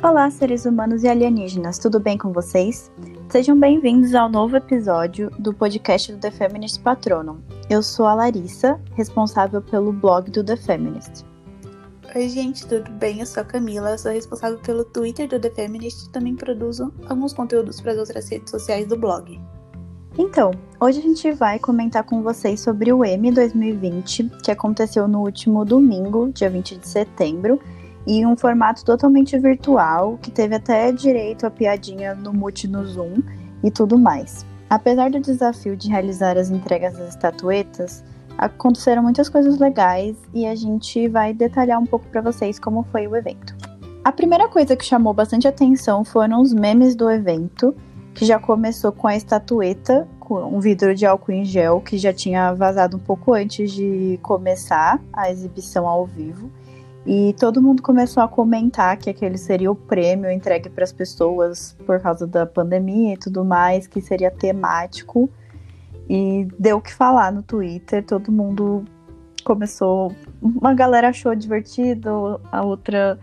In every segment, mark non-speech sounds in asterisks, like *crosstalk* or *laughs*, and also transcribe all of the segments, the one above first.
Olá, seres humanos e alienígenas, tudo bem com vocês? Sejam bem-vindos ao novo episódio do podcast do The Feminist Patronum. Eu sou a Larissa, responsável pelo blog do The Feminist. Oi, gente, tudo bem? Eu sou a Camila, sou responsável pelo Twitter do The Feminist e também produzo alguns conteúdos para as outras redes sociais do blog. Então, hoje a gente vai comentar com vocês sobre o M 2020, que aconteceu no último domingo, dia 20 de setembro, e um formato totalmente virtual, que teve até direito a piadinha no Mute no Zoom e tudo mais. Apesar do desafio de realizar as entregas das estatuetas, aconteceram muitas coisas legais e a gente vai detalhar um pouco para vocês como foi o evento. A primeira coisa que chamou bastante atenção foram os memes do evento, que já começou com a estatueta, com um vidro de álcool em gel, que já tinha vazado um pouco antes de começar a exibição ao vivo. E todo mundo começou a comentar que aquele seria o prêmio entregue para as pessoas por causa da pandemia e tudo mais, que seria temático. E deu o que falar no Twitter, todo mundo começou. Uma galera achou divertido, a outra,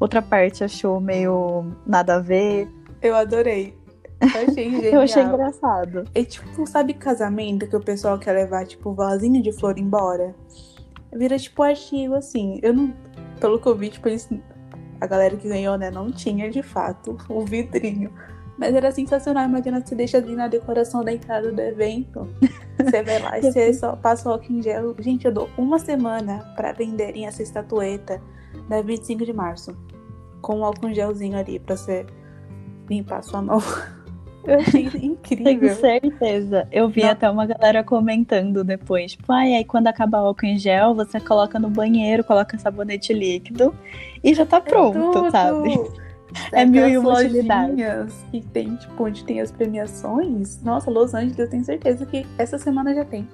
outra parte achou meio nada a ver. Eu adorei. Eu achei *laughs* genial. Eu achei engraçado. É tipo, sabe casamento que o pessoal quer levar, tipo, vasinho de flor embora? Vira tipo artigo, assim. Eu não. Pelo vi, tipo, eles, a galera que ganhou, né, não tinha de fato o vidrinho. Mas era sensacional. Imagina você deixa ali na decoração da entrada do evento. *laughs* Você vai lá e você só passa o álcool em gel. Gente, eu dou uma semana para venderem essa estatueta da 25 de março. Com um álcool em gelzinho ali pra você limpar a sua mão. *laughs* Eu achei *laughs* incrível. Tenho certeza. Eu vi Não. até uma galera comentando depois. Tipo, ai, aí quando acabar o álcool em gel, você coloca no banheiro, coloca sabonete líquido e já tá pronto, tudo. sabe? *laughs* É mil e uma utilidades. que tem, tipo, onde tem as premiações. Nossa, Los Angeles, eu tenho certeza que essa semana já tem.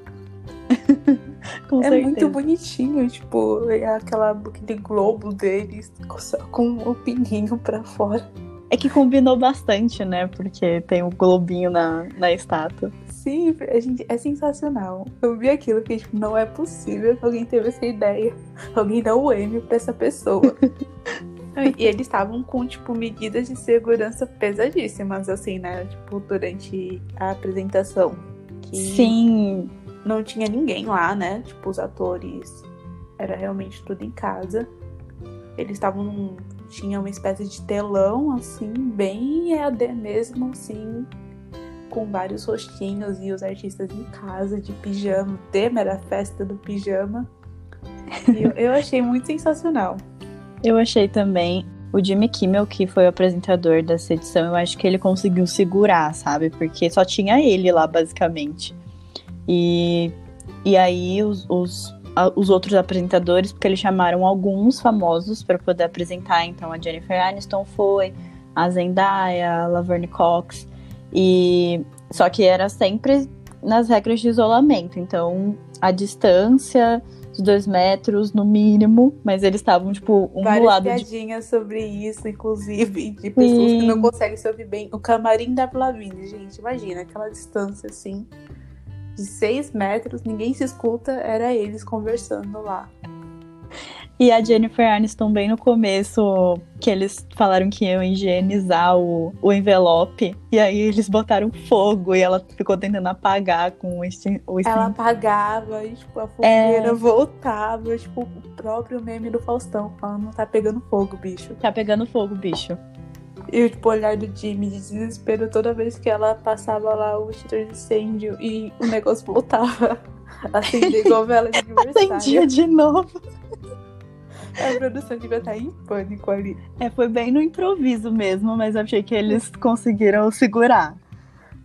*laughs* Com é certeza. muito bonitinho, tipo, é aquela aquele globo deles só com o pininho pra fora. É que combinou bastante, né? Porque tem o globinho na, na estátua. Sim, a gente, é sensacional. Eu vi aquilo que tipo, não é possível que alguém teve essa ideia. Alguém dá o M pra essa pessoa. *laughs* e eles estavam com, tipo, medidas de segurança pesadíssimas, assim, né? Tipo, durante a apresentação. Que Sim, não tinha ninguém lá, né? Tipo, os atores. Era realmente tudo em casa. Eles estavam num. Tinha uma espécie de telão, assim, bem EAD mesmo, assim. Com vários rostinhos e os artistas em casa, de pijama. O tema era a festa do pijama. Eu, eu achei muito sensacional. eu achei também. O Jimmy Kimmel, que foi o apresentador dessa edição, eu acho que ele conseguiu segurar, sabe? Porque só tinha ele lá, basicamente. E, e aí os, os, a- os outros apresentadores, porque eles chamaram alguns famosos para poder apresentar. Então a Jennifer Aniston foi, a Zendaya, a Laverne Cox. E só que era sempre nas regras de isolamento. Então a distância de dois metros no mínimo, mas eles estavam tipo um do Várias lado de piadinhas sobre isso, inclusive, *laughs* de pessoas que não Sim. conseguem se ouvir bem. O camarim da Lavigne, gente, imagina, aquela distância assim, de seis metros, ninguém se escuta, era eles conversando lá. E a Jennifer Aniston, bem no começo, que eles falaram que iam higienizar o, o envelope, e aí eles botaram fogo e ela ficou tentando apagar com o, extin o extin- Ela apagava e, tipo, a fogueira voltava, tipo, o próprio meme do Faustão, falando, tá pegando fogo, bicho. Tá pegando fogo, bicho. E tipo, o olhar do Jimmy de desespero toda vez que ela passava lá o extintor de incêndio e o negócio voltava a acender igual vela de *laughs* Acendia aniversário. de novo. A produção devia estar em pânico ali. É, foi bem no improviso mesmo, mas achei que eles conseguiram segurar.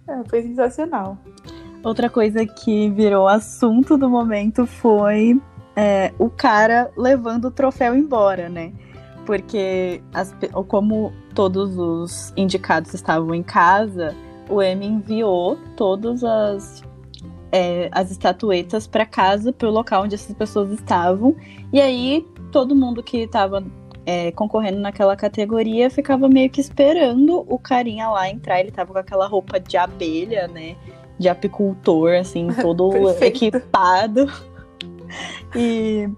É, foi sensacional. Outra coisa que virou assunto do momento foi é, o cara levando o troféu embora, né? Porque as como todos os indicados estavam em casa, o Emmy enviou todas as, é, as estatuetas para casa, para o local onde essas pessoas estavam. E aí todo mundo que estava é, concorrendo naquela categoria ficava meio que esperando o carinha lá entrar. Ele tava com aquela roupa de abelha, né? De apicultor, assim, *laughs* todo equipado. E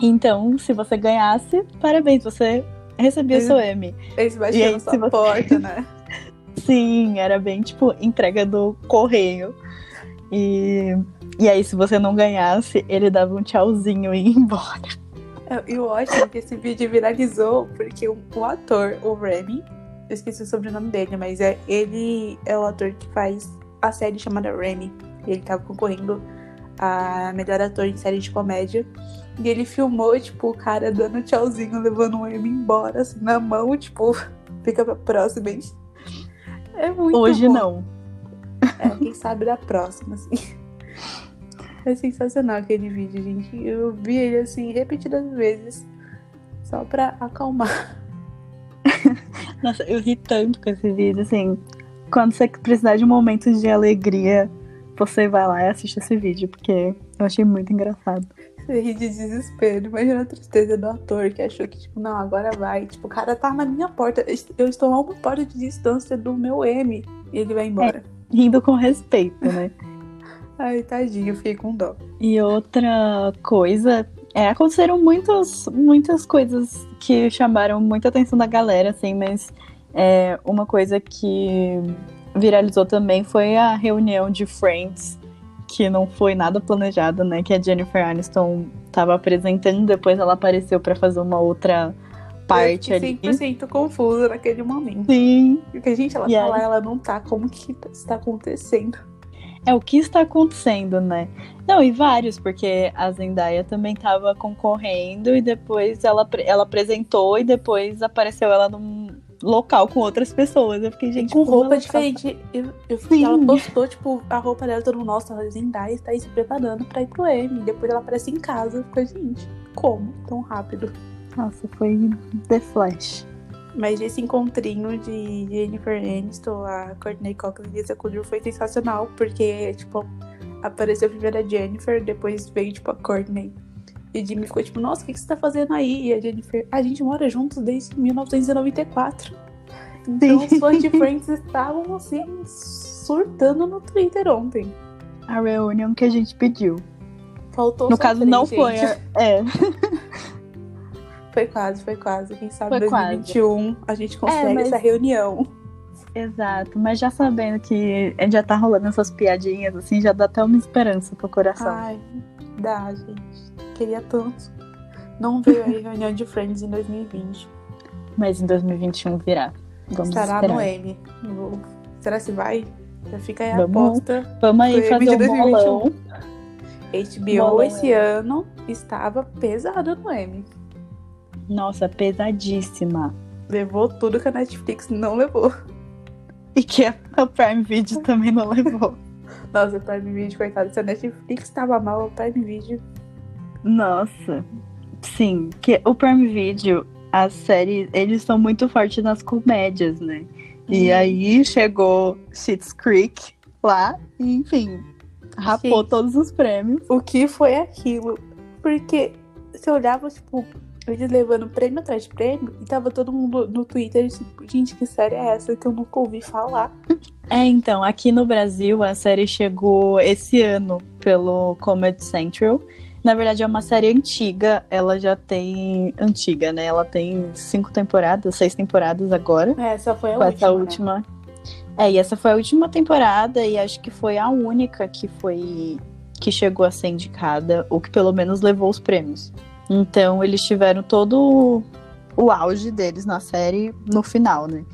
então, se você ganhasse, parabéns, você recebi o seu M. Eles baixando aí, sua você- porta, né? *laughs* Sim, era bem tipo entrega do correio. E, e aí, se você não ganhasse, ele dava um tchauzinho e ia embora. Eu- E o ótimo é que esse vídeo viralizou porque o, o ator, o Remy, eu esqueci o sobrenome dele, mas é, ele é o ator que faz a série chamada Remy. Ele tava concorrendo a melhor ator em série de comédia. E ele filmou, tipo, o cara dando tchauzinho, levando o Emmy embora, assim, na mão, tipo, *laughs* fica pra próxima, hein? É muito Hoje bom. não. É, quem sabe da próxima, assim. É sensacional aquele vídeo, gente. Eu vi ele assim repetidas vezes. Só pra acalmar. *laughs* Nossa, eu ri tanto com esse vídeo, assim. Quando você precisar de um momento de alegria, você vai lá e assiste esse vídeo, porque eu achei muito engraçado. Você ri de desespero. Imagina a tristeza do ator que achou que, tipo, não, agora vai. Tipo, o cara tá na minha porta. Eu estou a uma porta de distância do meu M. E ele vai embora. Rindo com respeito, né? *laughs* Ai, tadinho, eu fiquei com dó. E outra coisa, é, aconteceram muitas, muitas coisas que chamaram muita atenção da galera, assim, mas é, uma coisa que viralizou também foi a reunião de Friends, que não foi nada planejada, né? Que a Jennifer Aniston estava apresentando, depois ela apareceu para fazer uma outra parte eu ali. fiquei 100% confusa naquele momento. Sim, Porque, gente, ela E tá aí? lá, ela não tá. Como que tá- está acontecendo? É o que está acontecendo, né? Não, e vários, porque a Zendaya também estava concorrendo e depois ela, ela apresentou e depois apareceu ela num local com outras pessoas. Eu fiquei, gente, com roupa tá- diferente. Eu, eu, Sim. ela postou, tipo, a roupa dela, todo mundo, nossa, a Zendaya está aí se preparando pra ir pro M. Depois ela aparece em casa. Ficou, gente, como? Tão rápido. Nossa, foi The Flash. Mas esse encontrinho de Jennifer Aniston, a Courtney Cox e Lisa Kudrow foi sensacional, porque, tipo, apareceu primeiro a Jennifer, depois veio, tipo, a Courtney. E Jimmy ficou tipo, nossa, o que que você tá fazendo aí? E a Jennifer, a gente mora juntos desde 1994. Então os fãs de Friends estavam, assim, surtando no Twitter ontem. A reunião que a gente pediu. Faltou No caso, não gente. foi. a- É, *laughs* Foi quase, foi quase. Quem sabe Foi em 2021 a gente consegue mas- essa reunião. exato. Mas já sabendo que já tá rolando essas piadinhas, assim, já dá até uma esperança pro coração. Ai, dá, gente. Queria tanto. Não veio aí reunião de Friends em 2020. Mas em 2021 virá. Vamos Estará esperar. no M. Será se vai? Já fica aí a Vamos. aposta. Vamos aí fazer um 2021. bolão. HBO esse ano estava pesada no M. Nossa, pesadíssima. Levou tudo que a Netflix não levou. E que a a Prime Video também não levou. *laughs* Nossa, o Prime Video, coitado. Se a Netflix estava mal, o Prime Video. Nossa. Sim, que o Prime Video, as séries, eles são muito fortes nas comédias, né? E Uhum. aí chegou Schitt's Creek lá, e enfim, rapou Sim. todos os prêmios. O que foi aquilo? Porque você olhava, tipo, eles levando prêmio atrás de prêmio, e tava todo mundo no Twitter, tipo, gente, que série é essa que eu nunca ouvi falar? É, então, aqui no Brasil a série chegou esse ano pelo Comedy Central. Na verdade, é uma série antiga, ela já tem. Antiga, né? Ela tem cinco temporadas, seis temporadas agora. Essa foi a última. essa né? última. É, e essa foi a última temporada, e acho que foi a única que foi. que chegou a ser indicada, ou que pelo menos levou os prêmios. Então eles tiveram todo o auge deles na série no final, né?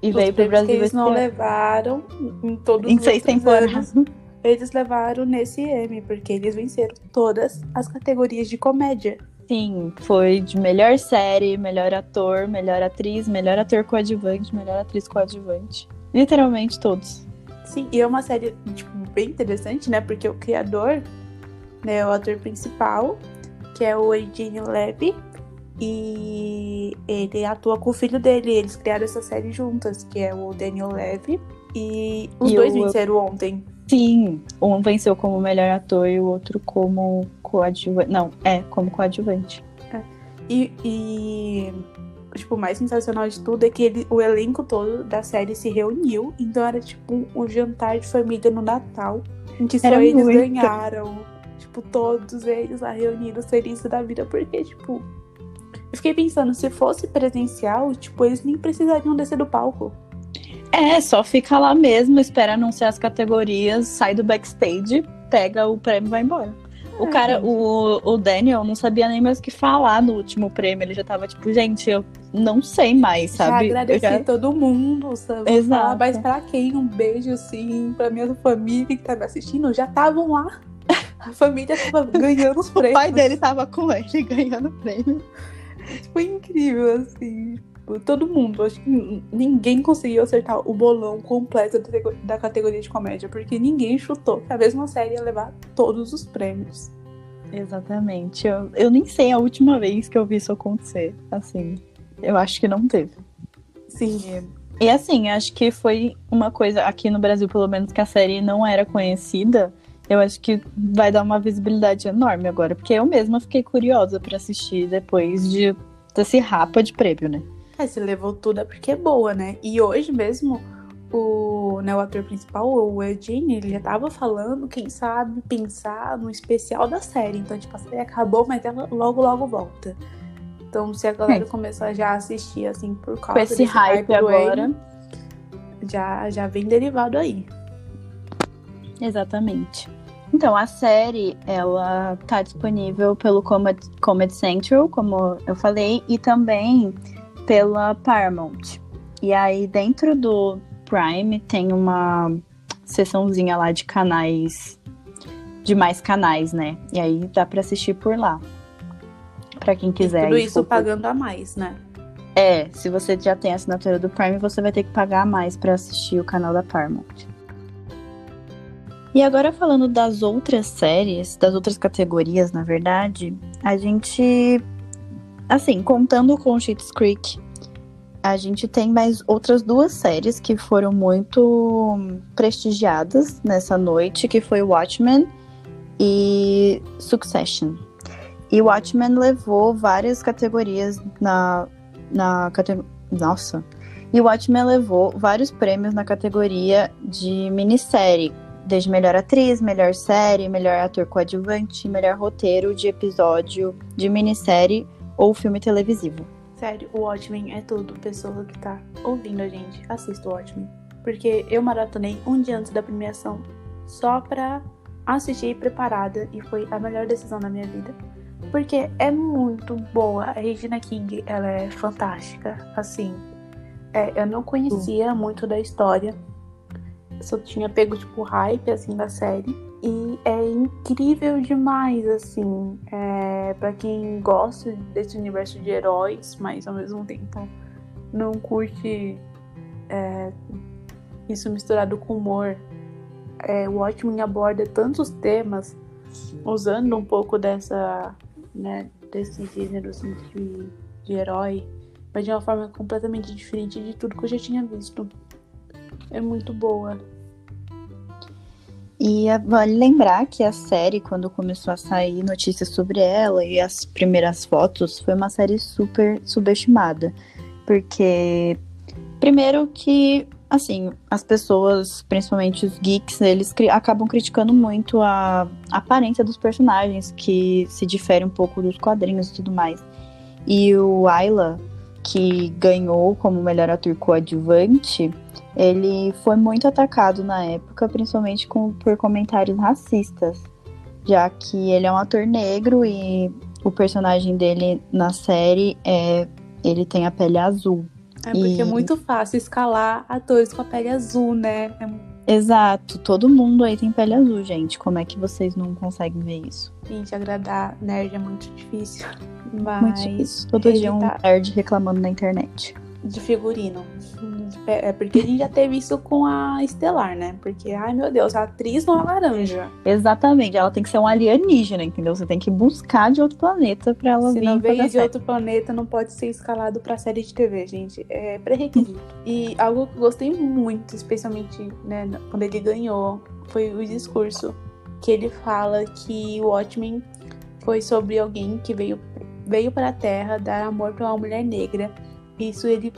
E Os veio pro Brasil que eles não levaram em todos em os seis temporadas. anos, eles levaram nesse M, porque eles venceram todas as categorias de comédia. Sim, foi de melhor série, melhor ator, melhor atriz, melhor ator coadjuvante, melhor atriz coadjuvante. Literalmente todos. Sim, e é uma série, tipo, bem interessante, né? Porque o criador, né, o ator principal, que é o Eugene Levy, e ele atua com o filho dele. Eles criaram essa série juntas, que é o Daniel Levy. E os E dois venceram ontem. Sim, um venceu como melhor ator e o outro como coadjuvante. Não, é, como coadjuvante. E, e tipo, o mais sensacional de tudo é que ele, o elenco todo da série se reuniu. Então era tipo um, um jantar de família no Natal, em que só Era eles muito. ganharam. Tipo, todos eles lá reunidos, felizes da vida, porque, tipo, Eu fiquei pensando, se fosse presencial, tipo, eles nem precisariam descer do palco. É, só fica lá mesmo, espera anunciar as categorias, sai do backstage, pega o prêmio e vai embora. O É, cara, o, o Daniel não sabia nem mais o que falar no último prêmio. Ele já tava tipo, gente, eu não sei mais, sabe? Já agradeci já- todo mundo, sabe? Exato. Falar, mas pra quem? Um beijo, assim, pra minha família que tá me assistindo. Já estavam lá. *laughs* A família tava ganhando os O prêmios. pai dele tava com ele *laughs* ganhando prêmio. Foi incrível, assim. Todo mundo. Acho que ninguém conseguiu acertar o bolão completo da tego- da categoria de comédia. Porque ninguém chutou que a mesma série ia levar todos os prêmios. Exatamente. Eu, eu nem sei a última vez que eu vi isso acontecer. Assim, eu acho que não teve. Sim. E assim, acho que foi uma coisa aqui no Brasil, pelo menos, que a série não era conhecida. Eu acho que vai dar uma visibilidade enorme agora, porque eu mesma fiquei curiosa pra assistir depois de desse rapa de prêmio, né? É, se levou tudo é porque é boa, né? E hoje mesmo, o, né, o ator principal, o Eugene, ele já tava falando, quem sabe, pensar no especial da série. Então, tipo, a série acabou, mas ela logo, logo volta. Então, se a galera começar já a assistir, assim, por causa Com esse hype agora. Amy, já, já vem derivado aí. Exatamente. Então, a série, ela tá disponível pelo Comedy, Comedy Central, como eu falei, e também pela Paramount. E aí, dentro do Prime, tem uma seçãozinha lá de canais, de mais canais, né? E aí dá pra assistir por lá. Pra quem quiser. Tudo aí, isso pagando a mais, né? É, se você já tem a assinatura do Prime, você vai ter que pagar mais pra assistir o canal da Paramount. E agora falando das outras séries, das outras categorias, na verdade, a gente, assim, contando com Schitt's Creek, a gente tem mais outras duas séries que foram muito prestigiadas nessa noite, que foi Watchmen e Succession. E Watchmen levou várias categorias na na categoria. Nossa! E Watchmen levou vários prêmios na categoria de minissérie, desde melhor atriz, melhor série, melhor ator coadjuvante, melhor roteiro de episódio de minissérie ou filme televisivo. Sério, o Watchmen é tudo. Pessoa que tá ouvindo a gente, assista o Watchmen. Porque eu maratonei um dia antes da premiação só pra assistir preparada e foi a melhor decisão da minha vida. Porque é muito boa. A Regina King, ela é fantástica. Assim, é, eu não conhecia muito da história. Só tinha pego, tipo, hype, assim, da série. E é incrível demais, assim. É, para quem gosta desse universo de heróis, mas ao mesmo tempo não curte é, isso misturado com humor. É, o Watchmen aborda tantos temas usando um pouco dessa, né, desse gênero assim, de, de herói, mas de uma forma completamente diferente de tudo que eu já tinha visto. É muito boa. E é- vale lembrar que a série, quando começou a sair notícias sobre ela e as primeiras fotos, foi uma série super subestimada. Porque, primeiro que, assim, as pessoas, principalmente os geeks, eles cri- acabam criticando muito a aparência dos personagens, que se difere um pouco dos quadrinhos e tudo mais. E o Ayla, que ganhou como melhor ator coadjuvante, ele foi muito atacado na época, principalmente com- por comentários racistas, já que ele é um ator negro e o personagem dele na série é ele tem a pele azul. É porque E- é muito fácil escalar atores com a pele azul, né? É Exato, todo mundo aí tem pele azul, gente. Como é que vocês não conseguem ver isso? Gente, agradar nerd é muito difícil. Mas Muito difícil. Todo dia um nerd reclamando na internet. De figurino. É porque a gente já teve isso com a Estelar, né? Porque, ai meu Deus, a atriz não é laranja. Exatamente, ela tem que ser um alienígena, entendeu? Você tem que buscar de outro planeta pra ela Se vir não fazer veio de outro planeta, não pode ser escalado pra série de TV, gente. É pré-requisito. e algo que eu gostei muito, especialmente né, quando ele ganhou, foi o discurso. Que ele fala que o Watchmen foi sobre alguém que veio, veio para a Terra dar amor para uma mulher negra. Isso ele,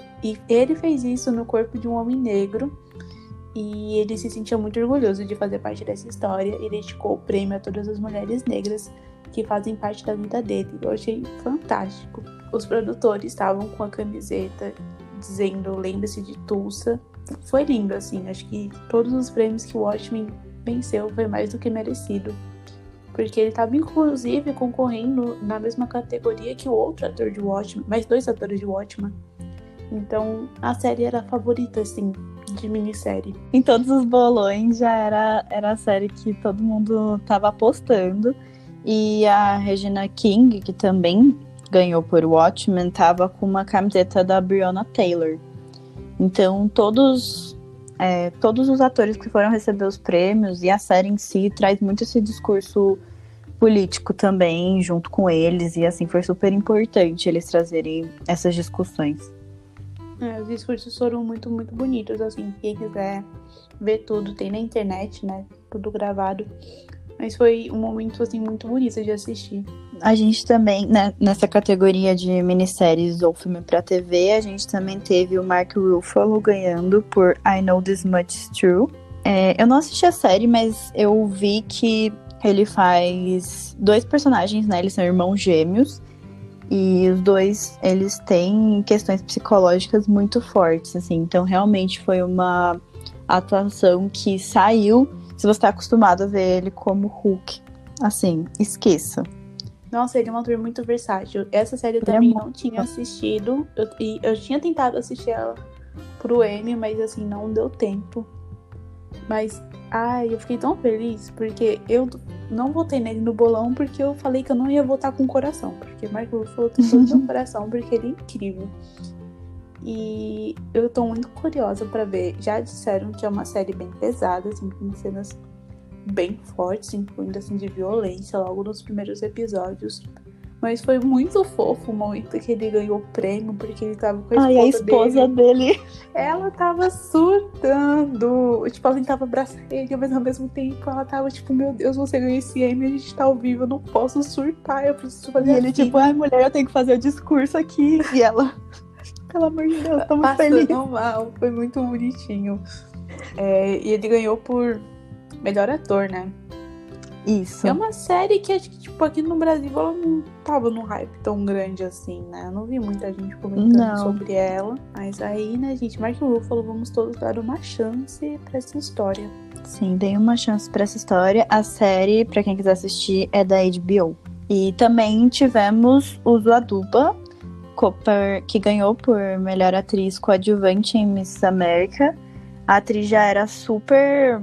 ele fez isso no corpo de um homem negro. E ele se sentia muito orgulhoso de fazer parte dessa história e dedicou o prêmio a todas as mulheres negras que fazem parte da vida dele. Eu achei fantástico. os produtores estavam com a camiseta dizendo lembre-se de Tulsa. Foi lindo, assim. Acho que todos os prêmios que o Watchmen venceu foi mais do que merecido. Porque ele estava, inclusive, concorrendo na mesma categoria que o outro ator de Watchmen, mais dois atores de Watchmen. Então, a série era a favorita, assim, de minissérie. Em todos os bolões já era, era a série que todo mundo tava apostando. E a Regina King, que também ganhou por Watchmen, tava com uma camiseta da Breonna Taylor. Então, todos, é, todos os atores que foram receber os prêmios e a série em si traz muito esse discurso político também, junto com eles, e assim, foi super importante eles trazerem essas discussões. É, os discursos foram muito, muito bonitos, assim, quem quiser ver tudo, tem na internet, né, tudo gravado. Mas foi um momento, assim, muito bonito de assistir. A gente também, né, nessa categoria de minisséries ou filme pra TV, a gente também teve o Mark Ruffalo ganhando por I Know This Much Is True. É, eu não assisti a série, mas eu vi que ele faz dois personagens, né? Eles são irmãos gêmeos. E os dois, eles têm questões psicológicas muito fortes, assim. Então, realmente foi uma atuação que saiu se você tá acostumado a ver ele como Hulk, assim, esqueça. Nossa, ele é um ator muito versátil. Essa série eu também é não tinha assistido. Eu, e eu tinha tentado assistir ela pro M, mas assim, não deu tempo. Mas, ai, eu fiquei tão feliz porque eu não votei nele no bolão porque eu falei que eu não ia votar com o coração. Porque Mark Ruffalo tem todo *laughs* o coração porque ele é incrível. E eu tô muito curiosa para ver. Já disseram que é uma série bem pesada, assim, com cenas bem fortes, incluindo assim de violência logo nos primeiros episódios. Mas foi muito fofo o momento que ele ganhou o prêmio, porque ele tava com a esposa, Ai, a esposa dele. dele. Ela tava surtando. Tipo, ela tentava abraçar ele, mas ao mesmo tempo ela tava tipo, meu Deus, você ganhou esse Emmy, a gente tá ao vivo, eu não posso surtar, eu preciso fazer E ele, tipo, ai, mulher, eu tenho que fazer o discurso aqui. E ela, *laughs* pelo amor de Deus, muito feliz. mal, foi muito bonitinho. É, e ele ganhou por melhor ator, né? Isso. É uma série que acho que, tipo, aqui no Brasil ela não tava num hype tão grande assim, né? Eu não vi muita gente comentando Não. sobre ela. Mas aí, né, gente, Mark Ruffalo, vamos todos dar uma chance pra essa história. Sim, dei uma chance pra essa história. A série, pra quem quiser assistir, é da HBO. E também tivemos o Aduba, Cooper, que ganhou por melhor atriz coadjuvante em Miss América. A atriz já era super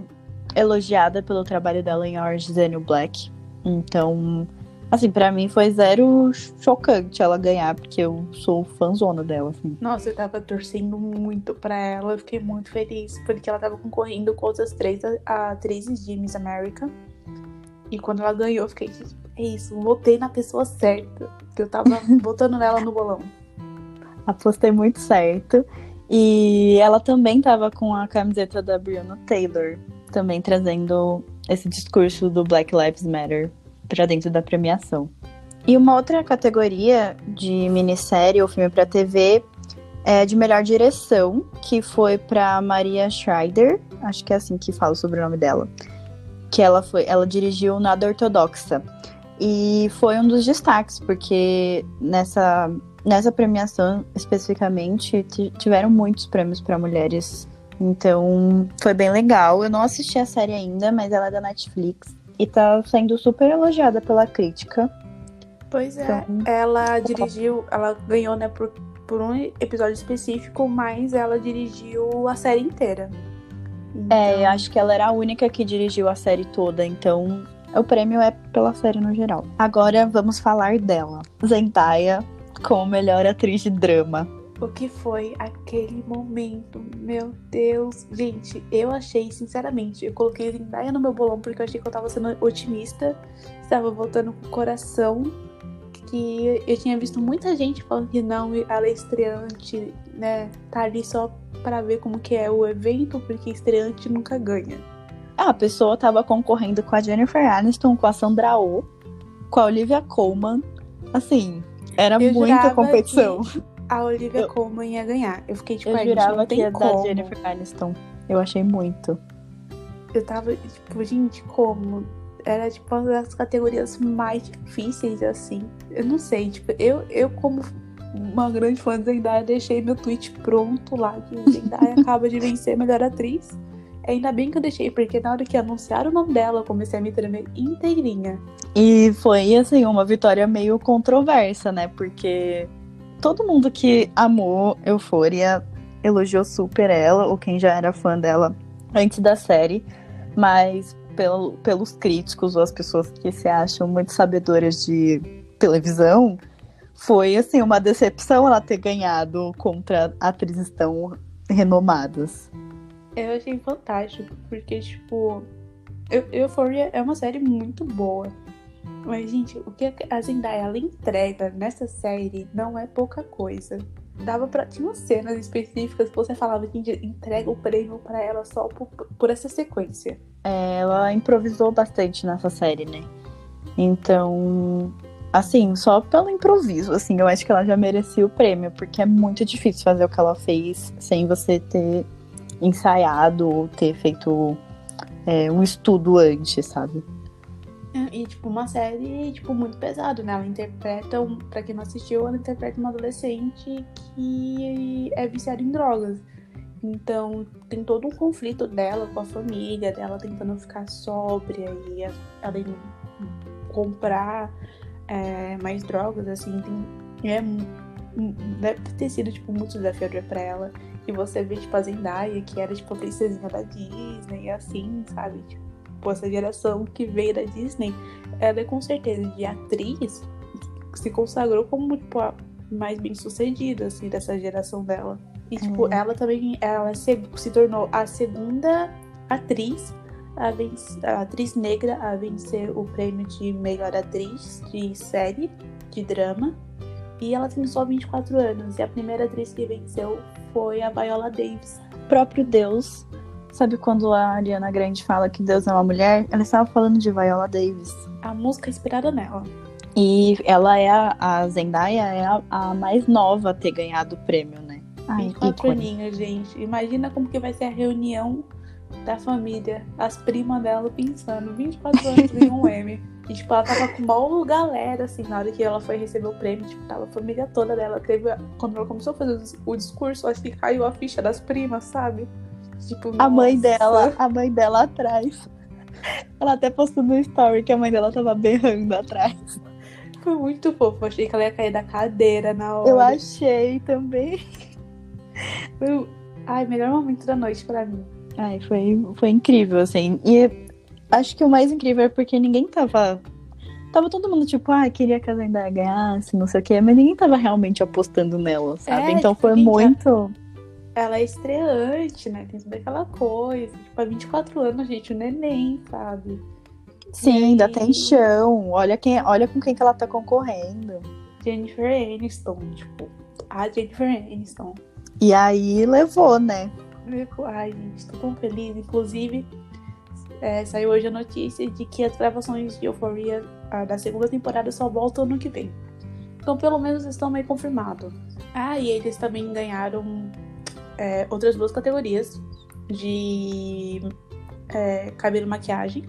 elogiada pelo trabalho dela em Orange is the New Black. Então, assim, pra mim foi zero chocante ela ganhar, porque eu sou fãzona dela, assim. Nossa, eu tava torcendo muito pra ela, eu fiquei muito feliz, porque ela tava concorrendo com outras três atrizes de Miss America. E quando ela ganhou, eu fiquei, é isso, votei na pessoa certa. Que eu tava *laughs* votando nela no bolão. Apostei muito certo. E ela também tava com a camiseta da Breonna Taylor, também trazendo esse discurso do Black Lives Matter pra dentro da premiação. E uma outra categoria de minissérie ou filme pra TV é de melhor direção, que foi pra Maria Schreider, acho que é assim que fala sobre o nome dela. Que ela foi, ela dirigiu Nada Ortodoxa. E foi um dos destaques, porque nessa nessa premiação especificamente ti- tiveram muitos prêmios para mulheres. Então foi bem legal. Eu não assisti a série ainda, mas ela é da Netflix e tá sendo super elogiada pela crítica. Pois é, Então- ela dirigiu, ela ganhou, né, por, por um episódio específico, mas ela dirigiu a série inteira. É, Então, eu acho que ela era a única que dirigiu a série toda, então o prêmio é pela série no geral. Agora vamos falar dela. Zendaya como melhor atriz de drama. O que foi aquele momento? Meu Deus. Gente, eu achei, sinceramente, eu coloquei Zendaya no meu bolão porque eu achei que eu tava sendo otimista, estava voltando com o coração. Que eu tinha visto muita gente falando que não, ela é estreante, né? Tá ali só pra ver como que é o evento, porque estreante nunca ganha. Ah, a pessoa tava concorrendo com a Jennifer Aniston, com a Sandra Oh, com a Olivia Colman. Assim, era Eu muita competição. A Olivia Eu- Colman ia ganhar. Eu fiquei tipo, Eu "Ai, gente, jurava que ia como. dar Jennifer Aniston. Eu achei muito. Eu tava, tipo, gente, como? Era, tipo, uma das categorias mais difíceis, assim. Eu não sei, tipo, eu, eu como uma grande fã de Zendaya, deixei meu tweet pronto lá, que *laughs* Zendaya acaba de vencer melhor atriz. Ainda bem que eu deixei, porque na hora que anunciaram o nome dela, eu comecei a me tremer inteirinha. E foi, assim, uma vitória meio controversa, né? Porque todo mundo que amou Euphoria elogiou super ela, ou quem já era fã dela antes da série. Mas pelo, pelos críticos ou as pessoas que se acham muito sabedoras de televisão, foi assim uma decepção ela ter ganhado contra atrizes tão renomadas. Eu achei fantástico, porque, tipo, Euphoria é uma série muito boa. Mas, gente, o que a Zendaya ela entrega nessa série não é pouca coisa. Dava pra. Tinha cenas específicas que você falava que entrega o prêmio para ela só por, por essa sequência. É, ela improvisou bastante nessa série, né? Então, assim, só pelo improviso, assim, eu acho que ela já merecia o prêmio, porque é muito difícil fazer o que ela fez sem você ter ensaiado ou ter feito é, um estudo antes, sabe? É, e, tipo, uma série, tipo, muito pesado, né? Ela interpreta, um, pra quem não assistiu, ela interpreta uma adolescente que é viciada em drogas. Então, tem todo um conflito dela com a família, dela tentando ficar sóbria e além de comprar é, mais drogas, assim, tem, é, deve ter sido, tipo, muito desafiador pra ela. E você vê, tipo, a Zendaya, que era, tipo, a princesinha da Disney, assim, sabe? Tipo, essa geração que veio da Disney, ela é com certeza de atriz, se consagrou como, tipo, a mais bem sucedida, assim, dessa geração dela. E, tipo, uhum. ela também, ela se, se tornou a segunda atriz a, vencer, a atriz negra a vencer o prêmio de melhor atriz de série de drama. E ela tem só 24 anos. E a primeira atriz que venceu foi a Viola Davis. O próprio Deus. Sabe quando a Ariana Grande fala que Deus é uma mulher? Ela estava falando de Viola Davis. A música é inspirada nela. E ela é a, a Zendaya é a, a, mais nova a ter ganhado o prêmio, né? 24 aninhos, gente. Imagina como que vai ser a reunião da família, as primas dela pensando, 24 anos em um M. E, tipo, ela tava com uma galera, assim, na hora que ela foi receber o prêmio, tipo, tava a família toda dela. Teve, quando ela começou a fazer o discurso, acho que caiu a ficha das primas, sabe? Tipo, a mãe dela, a mãe dela atrás. Ela até postou no story que a mãe dela tava berrando atrás. Foi muito fofo. Achei que ela ia cair da cadeira na hora. Eu achei também. Foi, ai, melhor momento da noite para mim. Ai, foi, foi incrível, assim. E acho que o mais incrível é porque ninguém tava. Tava todo mundo tipo, ah, queria que a Zendaya ganhasse, não sei o quê, mas ninguém tava realmente apostando nela, sabe? É, então tipo, foi muito. Ela é estreante, né? Tem toda aquela coisa. Tipo, há 24 anos, gente, o neném, sabe? Sim, ainda tem chão. Olha, quem, olha com quem que ela tá concorrendo. Jennifer Aniston, tipo, a Jennifer Aniston. E aí levou, né? Ai, gente, tô tão feliz. Inclusive, é, saiu hoje a notícia de que as gravações de Euphoria a, da segunda temporada só voltam ano que vem. Então, pelo menos estão meio confirmados. Ah, e eles também ganharam é, outras duas categorias de é, cabelo e maquiagem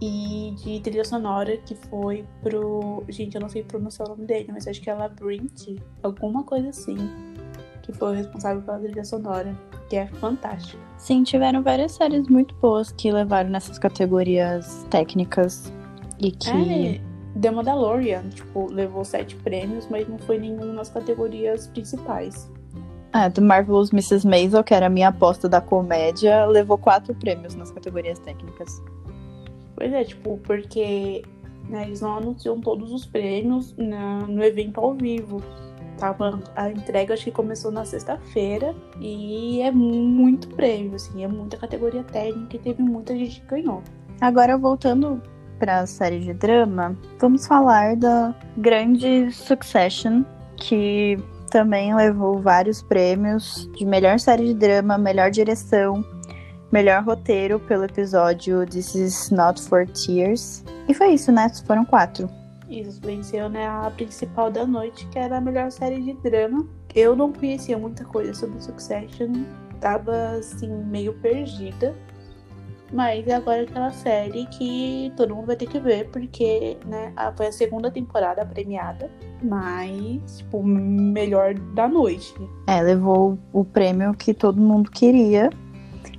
e de trilha sonora, que foi pro. Gente, eu não sei pronunciar o nome dele, mas acho que é Labyrinth, alguma coisa assim que foi o responsável pela trilha sonora, que é fantástica. Sim, tiveram várias séries muito boas que levaram nessas categorias técnicas e que. É, The Mandalorian, tipo, levou sete prêmios, mas não foi nenhum nas categorias principais. É, The Marvelous Mrs. Maisel, que era a minha aposta da comédia, levou quatro prêmios nas categorias técnicas. Pois é, tipo, porque né, eles não anunciam todos os prêmios na, no evento ao vivo. Tava, a entrega acho que começou na sexta-feira e é muito prêmio, assim, é muita categoria técnica e teve muita gente que ganhou. Agora voltando para a série de drama, vamos falar da grande Succession, que também levou vários prêmios de melhor série de drama, melhor direção, melhor roteiro pelo episódio This Is Not for Tears. E foi isso, né? Foram quatro. Isso, venceu né, a principal da noite, que era a melhor série de drama. Eu não conhecia muita coisa sobre Succession, tava assim, meio perdida. Mas é agora aquela série que todo mundo vai ter que ver, porque, né, foi a segunda temporada premiada, mas, tipo, melhor da noite. É, levou o prêmio que todo mundo queria.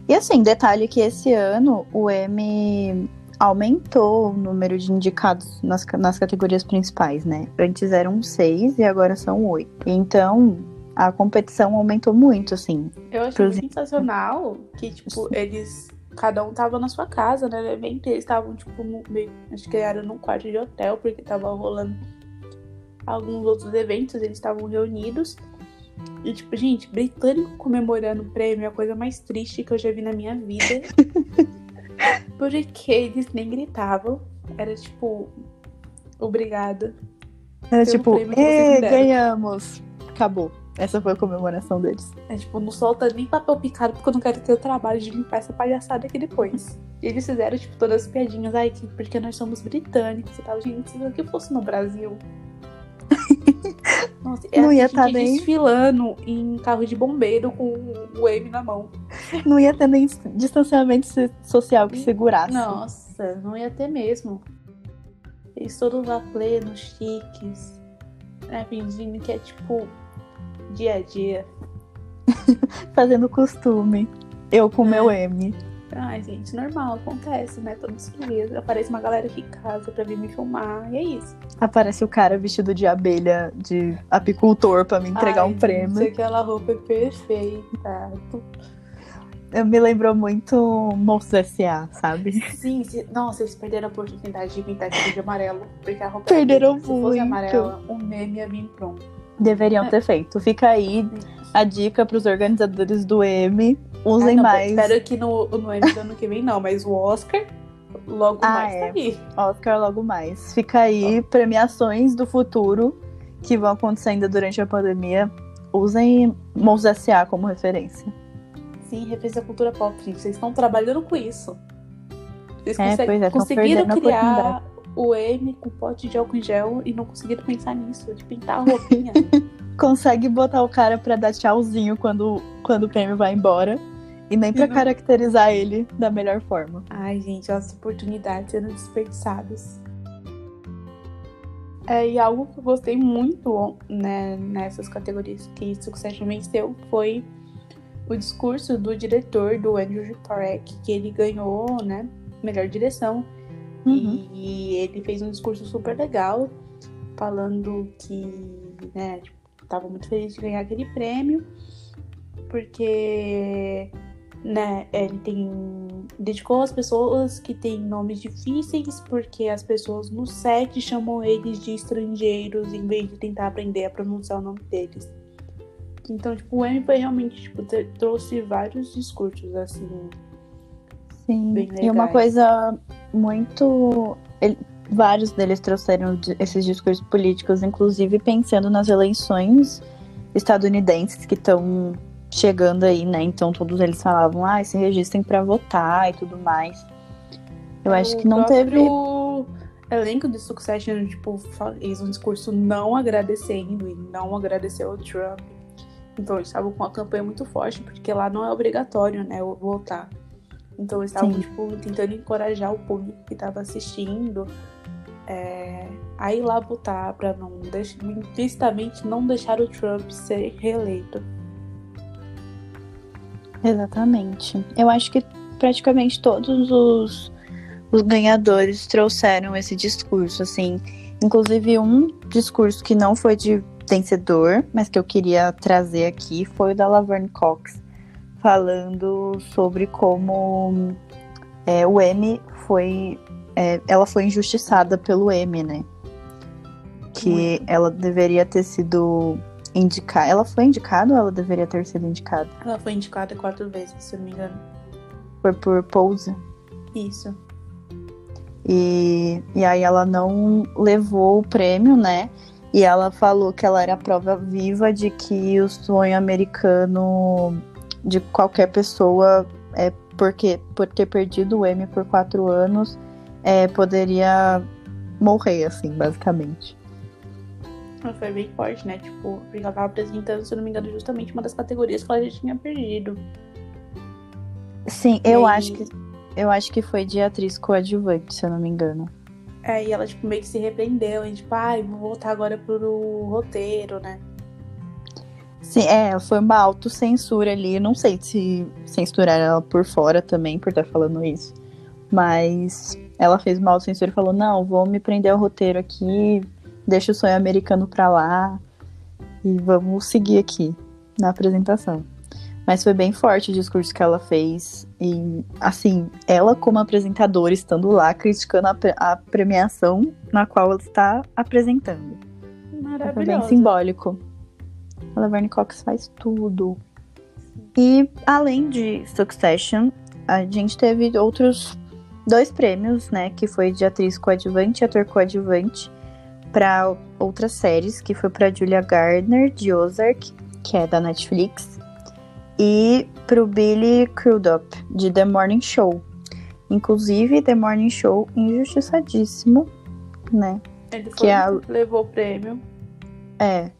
E assim, detalhe que esse ano o M aumentou o número de indicados nas, nas categorias principais, né? Antes eram seis e agora são oito. Então, a competição aumentou muito, assim. Eu achei pros... sensacional que, tipo, eles. Cada um tava na sua casa, né? Bem que eles estavam, tipo, meio, acho que era num quarto de hotel, porque tava rolando alguns outros eventos, eles estavam reunidos. E, tipo, gente, britânico comemorando o prêmio é a coisa mais triste que eu já vi na minha vida. *laughs* Porque eles nem gritavam. Era tipo, obrigada. Era tipo, ganhamos. Acabou. Essa foi a comemoração deles. É tipo, não solta nem papel picado porque eu não quero ter o trabalho de limpar essa palhaçada aqui depois. E eles fizeram, tipo, todas as piadinhas aí, porque nós somos britânicos e tal. Gente, se aqui fosse no Brasil. *laughs* Nossa, é não ia estar tá nem desfilando em carro de bombeiro com o M na mão. Não ia ter nem distanciamento social que segurasse. Nossa, não ia ter mesmo. Eles todos lá plenos, chiques, né, fingindo que é tipo dia a dia. *laughs* Fazendo costume. Eu com é. meu M. Ai, gente, normal, acontece, né? Todos os dias. Aparece uma galera aqui em casa pra vir me filmar, e é isso. Aparece o cara vestido de abelha, de apicultor, pra me entregar Ai, um prêmio. Gente, aquela roupa é perfeita. Me lembrou muito Monstros S.A., sabe? Sim, se... nossa, eles perderam a oportunidade de pintar aquilo de amarelo, porque a roupa Perderam muito. Se fosse amarela, o meme ia vir pronto. Deveriam é. ter feito. Fica aí a dica pros organizadores do M Usem não, mais. Espero que no, no Emmy do ano que vem não, mas o Oscar logo ah, mais tá é. tá aí. Oscar logo mais. Fica aí, premiações do futuro que vão acontecendo durante a pandemia. Usem Mons S.A. como referência. Sim, referência à cultura pop, gente. Vocês estão trabalhando com isso. Vocês é, conseguem, é, conseguiram criar o M com pote de álcool em gel e não conseguiram pensar nisso, de pintar a roupinha. *laughs* Consegue botar o cara pra dar tchauzinho quando, quando o prêmio vai embora. E nem para uhum. caracterizar ele da melhor forma. Ai, gente, as oportunidades sendo desperdiçadas. É, e algo que eu gostei muito né, nessas categorias que Succession venceu foi o discurso do diretor, do Andrew Parek, que ele ganhou, né, melhor direção. Uhum. E, e, ele fez um discurso super legal, falando que, né, tipo, tava muito feliz de ganhar aquele prêmio, porque né, ele tem dedicou as pessoas que têm nomes difíceis, porque as pessoas no set chamam eles de estrangeiros em vez de tentar aprender a pronunciar o nome deles. Então, tipo, o M foi realmente, tipo, trouxe vários discursos, assim. Sim, e uma coisa muito. Ele, vários deles trouxeram esses discursos políticos, inclusive pensando nas eleições estadunidenses que estão chegando aí, né? Então todos eles falavam, ah, se registrem para votar e tudo mais. Eu acho que não teve. O elenco de Succession, tipo, fez um discurso não agradecendo e não agradeceu o Trump. Então eles estavam com uma campanha muito forte, porque lá não é obrigatório, né, votar. Então eles estavam, tipo, tentando encorajar o público que estava assistindo é, a ir lá votar para não deixar, implicitamente não deixar o Trump ser reeleito. Exatamente. Eu acho que praticamente todos os, os ganhadores trouxeram esse discurso, assim. Inclusive, um discurso que não foi de vencedor, mas que eu queria trazer aqui, foi o da Laverne Cox, falando sobre como é, o M foi. É, ela foi injustiçada pelo M, né? Que ela deveria ter sido indicada. Ela foi indicada ou ela deveria ter sido indicada? Ela foi indicada quatro vezes, se eu não me engano. Foi por Pose? Isso. E, e aí ela não levou o prêmio, né? E ela falou que ela era a prova viva de que o sonho americano de qualquer pessoa é porque por ter perdido o M por quatro anos é, poderia morrer, assim, basicamente. Foi bem forte, né? Tipo, ela tava apresentando, se eu não me engano, justamente uma das categorias que ela já tinha perdido. Sim, eu acho que. Eu acho que foi de atriz coadjuvante, se eu não me engano. É, e ela, tipo, meio que se repreendeu, e tipo, ai, vou voltar agora pro roteiro, né? Sim, é, foi uma autocensura ali. Não sei se censurar ela por fora também, por estar falando isso. Mas ela fez uma autocensura e falou: não, vou me prender ao roteiro aqui, deixa o sonho americano pra lá e vamos seguir aqui na apresentação. Mas foi bem forte o discurso que ela fez. E, assim, ela, como apresentadora, estando lá criticando a, a premiação na qual ela está apresentando. Maravilhoso. Foi bem simbólico. A Laverne Cox faz tudo. E, além de Succession, a gente teve outros dois prêmios, né? Que foi de atriz coadjuvante e ator coadjuvante para outras séries, que foi para Julia Gardner, de Ozark, que é da Netflix e pro Billy Crudup, de The Morning Show. Inclusive, The Morning Show injustiçadíssimo, né? Ele Que é a- levou o prêmio. É.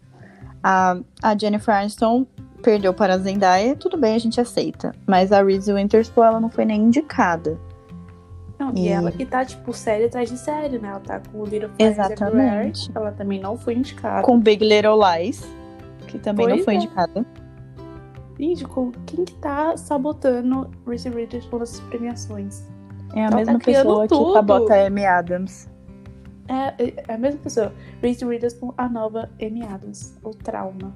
A, a Jennifer Aniston perdeu para a Zendaya, tudo bem, a gente aceita. Mas a Reese Witherspoon, ela não foi nem indicada. Não, e... E- ela que tá, tipo, série atrás de série, né? Ela tá com o Little Fires Exatamente. Ela também não foi indicada. Com Big Little Lies, que também não Pois foi é. indicada. Gente, quem que tá sabotando Reese Witherspoon nessas premiações? É a Ela tá mesma criando pessoa que tudo. sabota a Amy Adams. É, é a mesma pessoa. Reese Witherspoon, a nova Amy Adams. O trauma.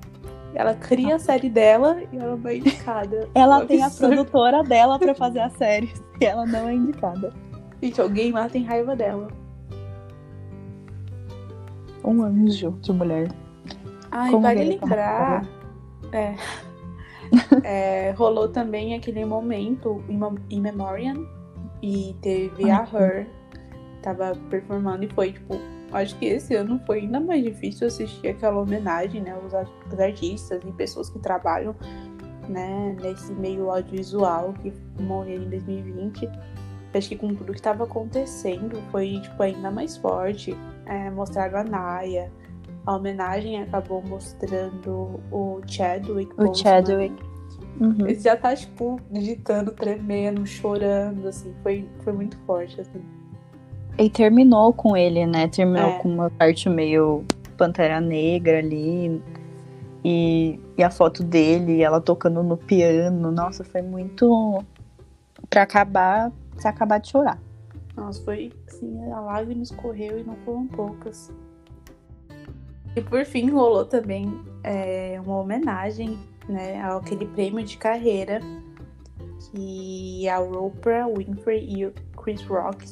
Ela cria a série dela e ela não é indicada. Ela tem a produtora dela pra fazer a série *laughs* e ela não é indicada. Gente, alguém lá tem raiva dela. Um anjo de mulher. Ai, Como vale lembrar. É, *laughs* É, rolou também aquele momento em memoriam e teve a Ai, Her tava performando e foi tipo acho que esse ano foi ainda mais difícil assistir aquela homenagem né aos artistas e pessoas que trabalham né nesse meio audiovisual que morreram em 2020 acho que com tudo que estava acontecendo foi tipo ainda mais forte é, mostraram a Naya a homenagem acabou mostrando o Chadwick O Boseman. Chadwick. Uhum. Ele já tá, tipo, digitando, tremendo, chorando, assim. Foi, foi muito forte, assim. E terminou com ele, né? Terminou É. com uma parte meio Pantera Negra ali. E, e a foto dele, ela tocando no piano. Nossa, foi muito. Pra acabar, se acabar de chorar. Nossa, foi, assim, a lágrima escorreu e não foram poucas. E por fim, rolou também é, uma homenagem, né, àquele prêmio de carreira que a Oprah Winfrey e o Chris Rock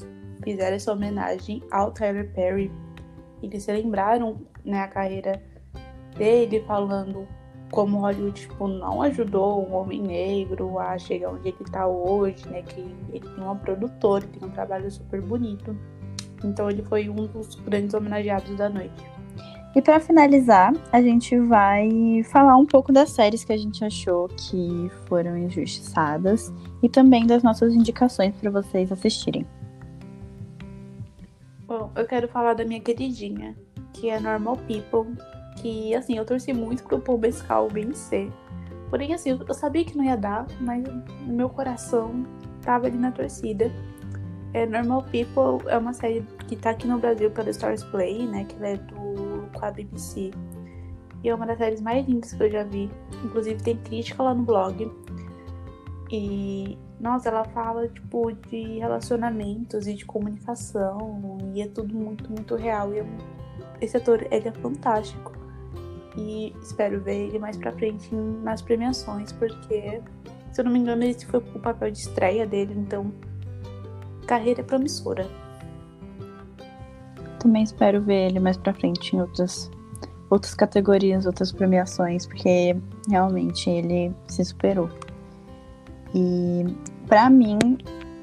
fizeram essa homenagem ao Tyler Perry. Eles lembraram, né, a carreira dele, falando como Hollywood tipo, não ajudou um homem negro a chegar onde ele tá hoje, né? Que ele tem uma produtora, tem um trabalho super bonito. Então ele foi um dos grandes homenageados da noite. E pra finalizar, a gente vai falar um pouco das séries que a gente achou que foram injustiçadas e também das nossas indicações pra vocês assistirem. Bom, eu quero falar da minha queridinha, que é Normal People, que assim, eu torci muito pro Paul Mescal vencer. Porém, assim, eu sabia que não ia dar, mas no meu coração tava ali na torcida. É, Normal People é uma série que tá aqui no Brasil pela Stars Play, né? Que ela é do com a BBC. E é uma das séries mais lindas que eu já vi. Inclusive tem crítica lá no blog. E nossa, ela fala tipo de relacionamentos e de comunicação e é tudo muito, muito real. E é um- esse ator, ele é fantástico. E espero ver ele mais pra frente nas premiações, porque se eu não me engano esse foi o papel de estreia dele, então carreira promissora. Também espero ver ele mais pra frente em outras, outras categorias, outras premiações, porque realmente ele se superou. E pra mim,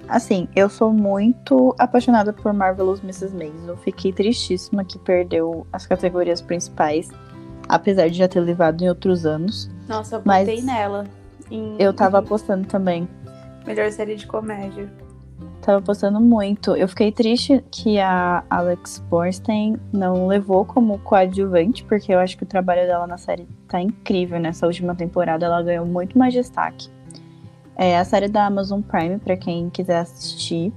assim, eu sou muito apaixonada por Marvelous Mrs. Maisel. Fiquei tristíssima que perdeu as categorias principais, apesar de já ter levado em outros anos. Nossa, eu botei nela. Em, Eu tava apostando também. melhor série de comédia. Tava postando muito. Eu fiquei triste que a Alex Borstein não levou como coadjuvante, porque eu acho que o trabalho dela na série tá incrível. Nessa última temporada ela ganhou muito mais destaque. É a série da Amazon Prime, para quem quiser assistir.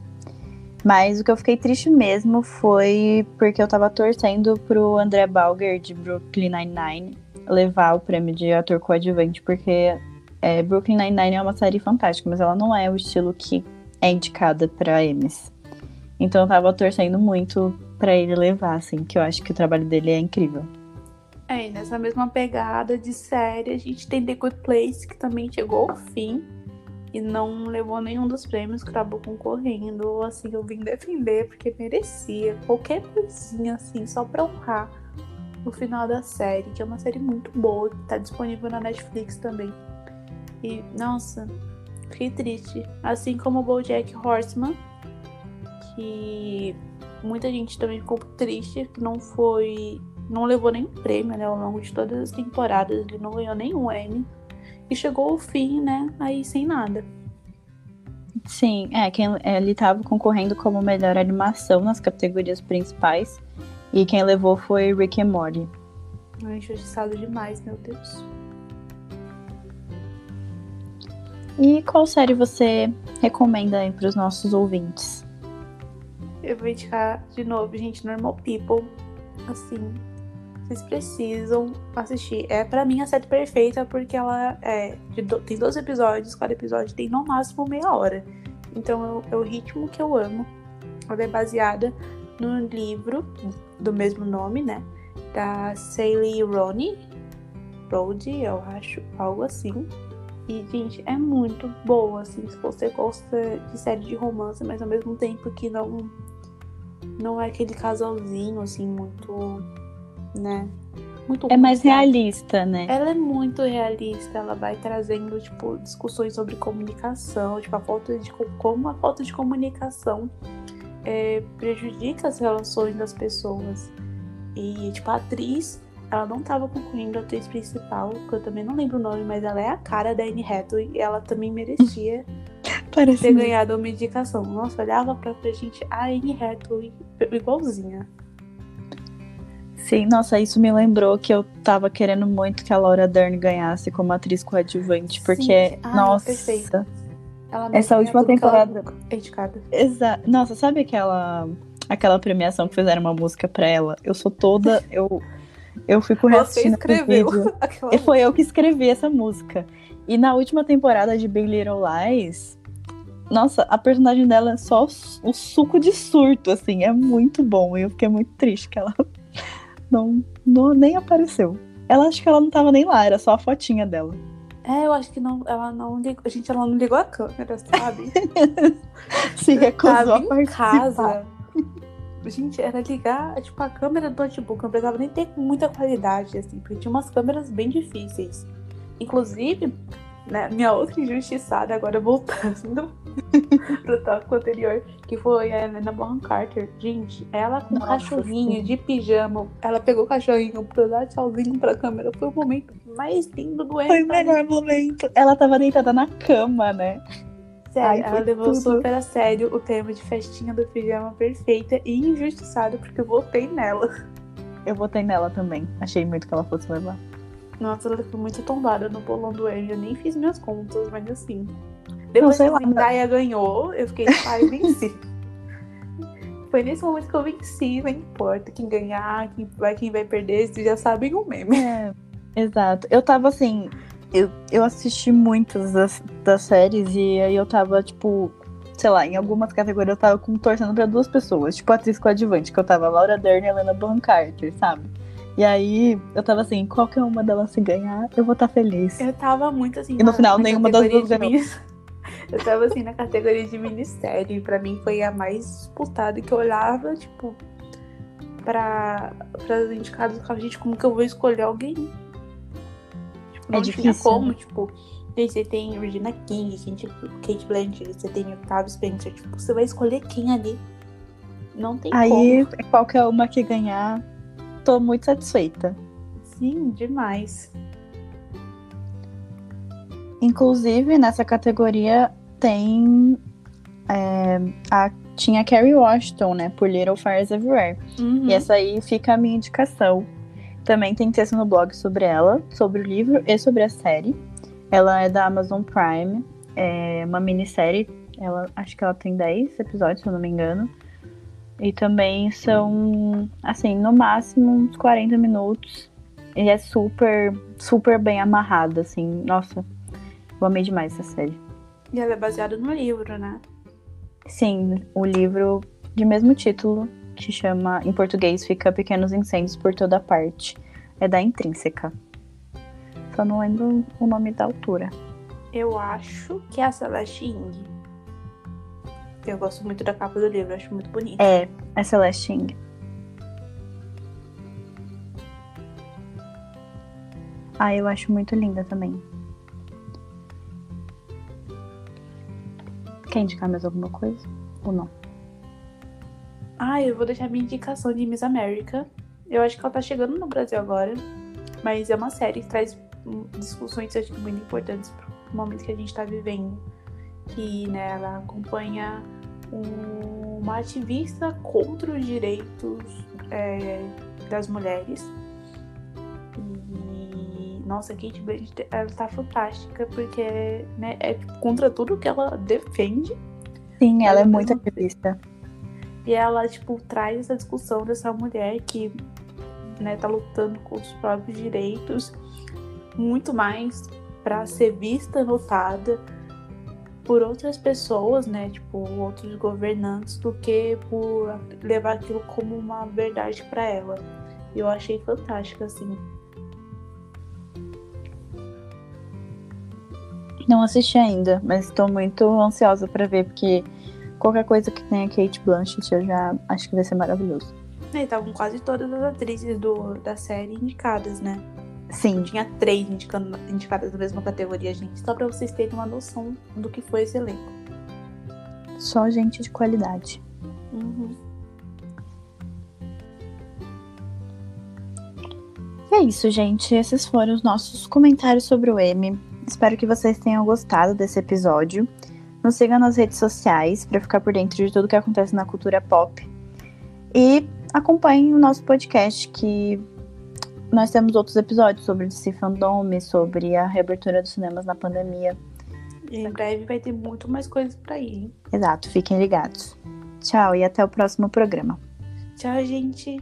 Mas o que eu fiquei triste mesmo foi porque eu tava torcendo pro André Balger de Brooklyn Nine-Nine levar o prêmio de ator coadjuvante, porque é, Brooklyn Nine-Nine é uma série fantástica, mas ela não é o estilo que é indicada para Emmys. Então eu tava torcendo muito para ele levar, assim, que eu acho que o trabalho dele é incrível. É, e nessa mesma pegada de série, a gente tem The Good Place, que também chegou ao fim e não levou nenhum dos prêmios que acabou concorrendo. Assim, eu vim defender porque merecia qualquer coisinha assim, só pra honrar o final da série, que é uma série muito boa, que tá disponível na Netflix também. E, nossa, fiquei triste. Assim como o BoJack Horseman, que muita gente também ficou triste que não foi, não levou nenhum prêmio, né, ao longo de todas as temporadas, ele não ganhou nenhum Emmy. E chegou ao fim, né? Aí sem nada. Sim, é, quem, ele estava concorrendo como melhor animação nas categorias principais. E quem levou foi Rick and Morty. Ai, injustiçado demais, meu Deus. E qual série você recomenda aí para os nossos ouvintes? Eu vou indicar de novo, gente, Normal People. Assim, vocês precisam assistir. É para mim a série perfeita porque ela é do, tem 12 episódios, cada episódio tem no máximo meia hora. Então é, o ritmo que eu amo. Ela é baseada no livro do mesmo nome, né? Da Sally Roney. Brody, eu acho, algo assim. E, gente, é muito boa, assim, se você gosta de série de romance, mas ao mesmo tempo que não não é aquele casalzinho, assim, muito né? Muito é mais realista, né? Ela é muito realista, ela vai trazendo, tipo, discussões sobre comunicação, tipo, a falta de como a falta de comunicação é, prejudica as relações das pessoas. E, tipo, a atriz, ela não tava concorrendo a atriz principal, que eu também não lembro o nome, mas ela é a cara da Anne Hathaway e ela também merecia *laughs* Parece ter ganhado uma indicação. Nossa, olhava pra, pra gente a Anne Hathaway igualzinha. Sim, nossa, isso me lembrou que eu tava querendo muito que a Laura Dern ganhasse como atriz coadjuvante, porque, Ai, nossa. Essa última temporada. Exato. Nossa, sabe aquela aquela premiação que fizeram uma música pra ela? Eu sou toda. Eu, eu fico Você escreveu. E *laughs* foi eu que escrevi essa música. E na última temporada de Big Little Lies, nossa, a personagem dela é só o suco de surto, assim, é muito bom. E eu fiquei muito triste que ela não, não nem apareceu. Ela acho que ela não tava nem lá, era só a fotinha dela. É, eu acho que não, ela não ligou. Gente, ela não ligou a câmera, sabe? *laughs* Se recusou a participar. casa. Gente, era ligar, tipo, a câmera do notebook. Não precisava nem ter muita qualidade, assim, porque tinha umas câmeras bem difíceis. Inclusive, né, minha outra injustiçada, agora voltando *laughs* pro tópico anterior, que foi a Helena Bonham Carter. Gente, ela com o cachorrinho sim. de pijama, ela pegou o cachorrinho pra dar tchauzinho pra câmera. Foi o momento mais lindo do ano. Foi o melhor momento. Ela tava deitada na cama, né? Sério, Ai, ela levou tudo. super a sério o tema de festinha do pijama perfeita e injustiçada, porque eu votei nela. Eu votei nela também. Achei muito que ela fosse levar. Nossa, ela foi muito tombada no bolão do Emmy. Eu nem fiz minhas contas, mas assim. Depois que a Zendaya ganhou, eu fiquei, pai, venci. *laughs* Foi nesse momento que eu venci, não importa quem ganhar, quem vai, quem vai perder, vocês já sabem o meme. É, exato. Eu tava assim, eu, eu assisti muitas das, das séries e aí eu tava, tipo, sei lá, em algumas categorias eu tava com, torcendo pra duas pessoas, tipo atriz coadjuvante, que eu tava Laura Dern e Helena Bonham Carter, sabe? E aí eu tava assim, qualquer uma delas se ganhar, eu vou estar tá feliz. Eu tava muito assim. E no final nenhuma das duas ganhou. *laughs* Eu tava assim na categoria de ministério. E pra mim foi a mais disputada que eu olhava, tipo, pra, pra os indicados a gente, como que eu vou escolher alguém? Tipo, não é difícil. tinha como, tipo. Você tem Regina King, Kate, Kate Blanchett, você tem Octavio Spencer. Tipo, você vai escolher quem ali? Não tem Aí, como. Aí, qualquer uma que ganhar, tô muito satisfeita. Sim, demais. Inclusive, nessa categoria tem. É, a, tinha Carrie Washington, né? Por Little Fires Everywhere. Uhum. E essa aí fica a minha indicação. Também tem texto no blog sobre ela, sobre o livro e sobre a série. Ela é da Amazon Prime. É uma minissérie, ela, acho que ela tem 10 episódios, se eu não me engano. E também são, assim, no máximo uns 40 minutos. E é super, super bem amarrada, assim. Nossa, eu amei demais essa série. E ela é baseada no livro, né? Sim, o livro de mesmo título, que chama, em português, fica Pequenos Incêndios por Toda Parte. É da Intrínseca. Só não lembro o nome da autora. Eu acho que é a Celeste Ing. Eu gosto muito da capa do livro, acho muito bonita. É, é Celeste Ing. Ah, eu acho muito linda também. Quer indicar mais alguma coisa? Ou não? Ah, eu vou deixar minha indicação de Miss América. Eu acho que ela tá chegando no Brasil agora. Mas é uma série que traz discussões acho, muito importantes pro momento que a gente tá vivendo. Que né, ela acompanha um, uma ativista contra os direitos é, das mulheres. E nossa, Kate Blanchett ela tá fantástica porque né, é contra tudo que ela defende. Sim, ela é muito ativista. E ela, tipo, traz essa discussão dessa mulher que, né, tá lutando com os próprios direitos, muito mais para ser vista, notada por outras pessoas, né, tipo, outros governantes, do que por levar aquilo como uma verdade para ela. Eu achei fantástica, assim. Não assisti ainda, mas estou muito ansiosa para ver, porque qualquer coisa que tenha Kate Blanchett eu já acho que vai ser maravilhoso. E estavam quase todas as atrizes do, da série indicadas, né? Sim. Tinha três indicando, indicadas na mesma categoria, gente. Só pra vocês terem uma noção do que foi esse elenco. Só gente de qualidade. Uhum. E é isso, gente. Esses foram os nossos comentários sobre o M. Espero que vocês tenham gostado desse episódio. Nos sigam nas redes sociais para ficar por dentro de tudo que acontece na cultura pop. E acompanhem o nosso podcast, que nós temos outros episódios sobre DC Fandom, sobre a reabertura dos cinemas na pandemia. E em breve vai ter muito mais coisas para ir, hein? Exato, fiquem ligados. Tchau e até o próximo programa. Tchau, gente.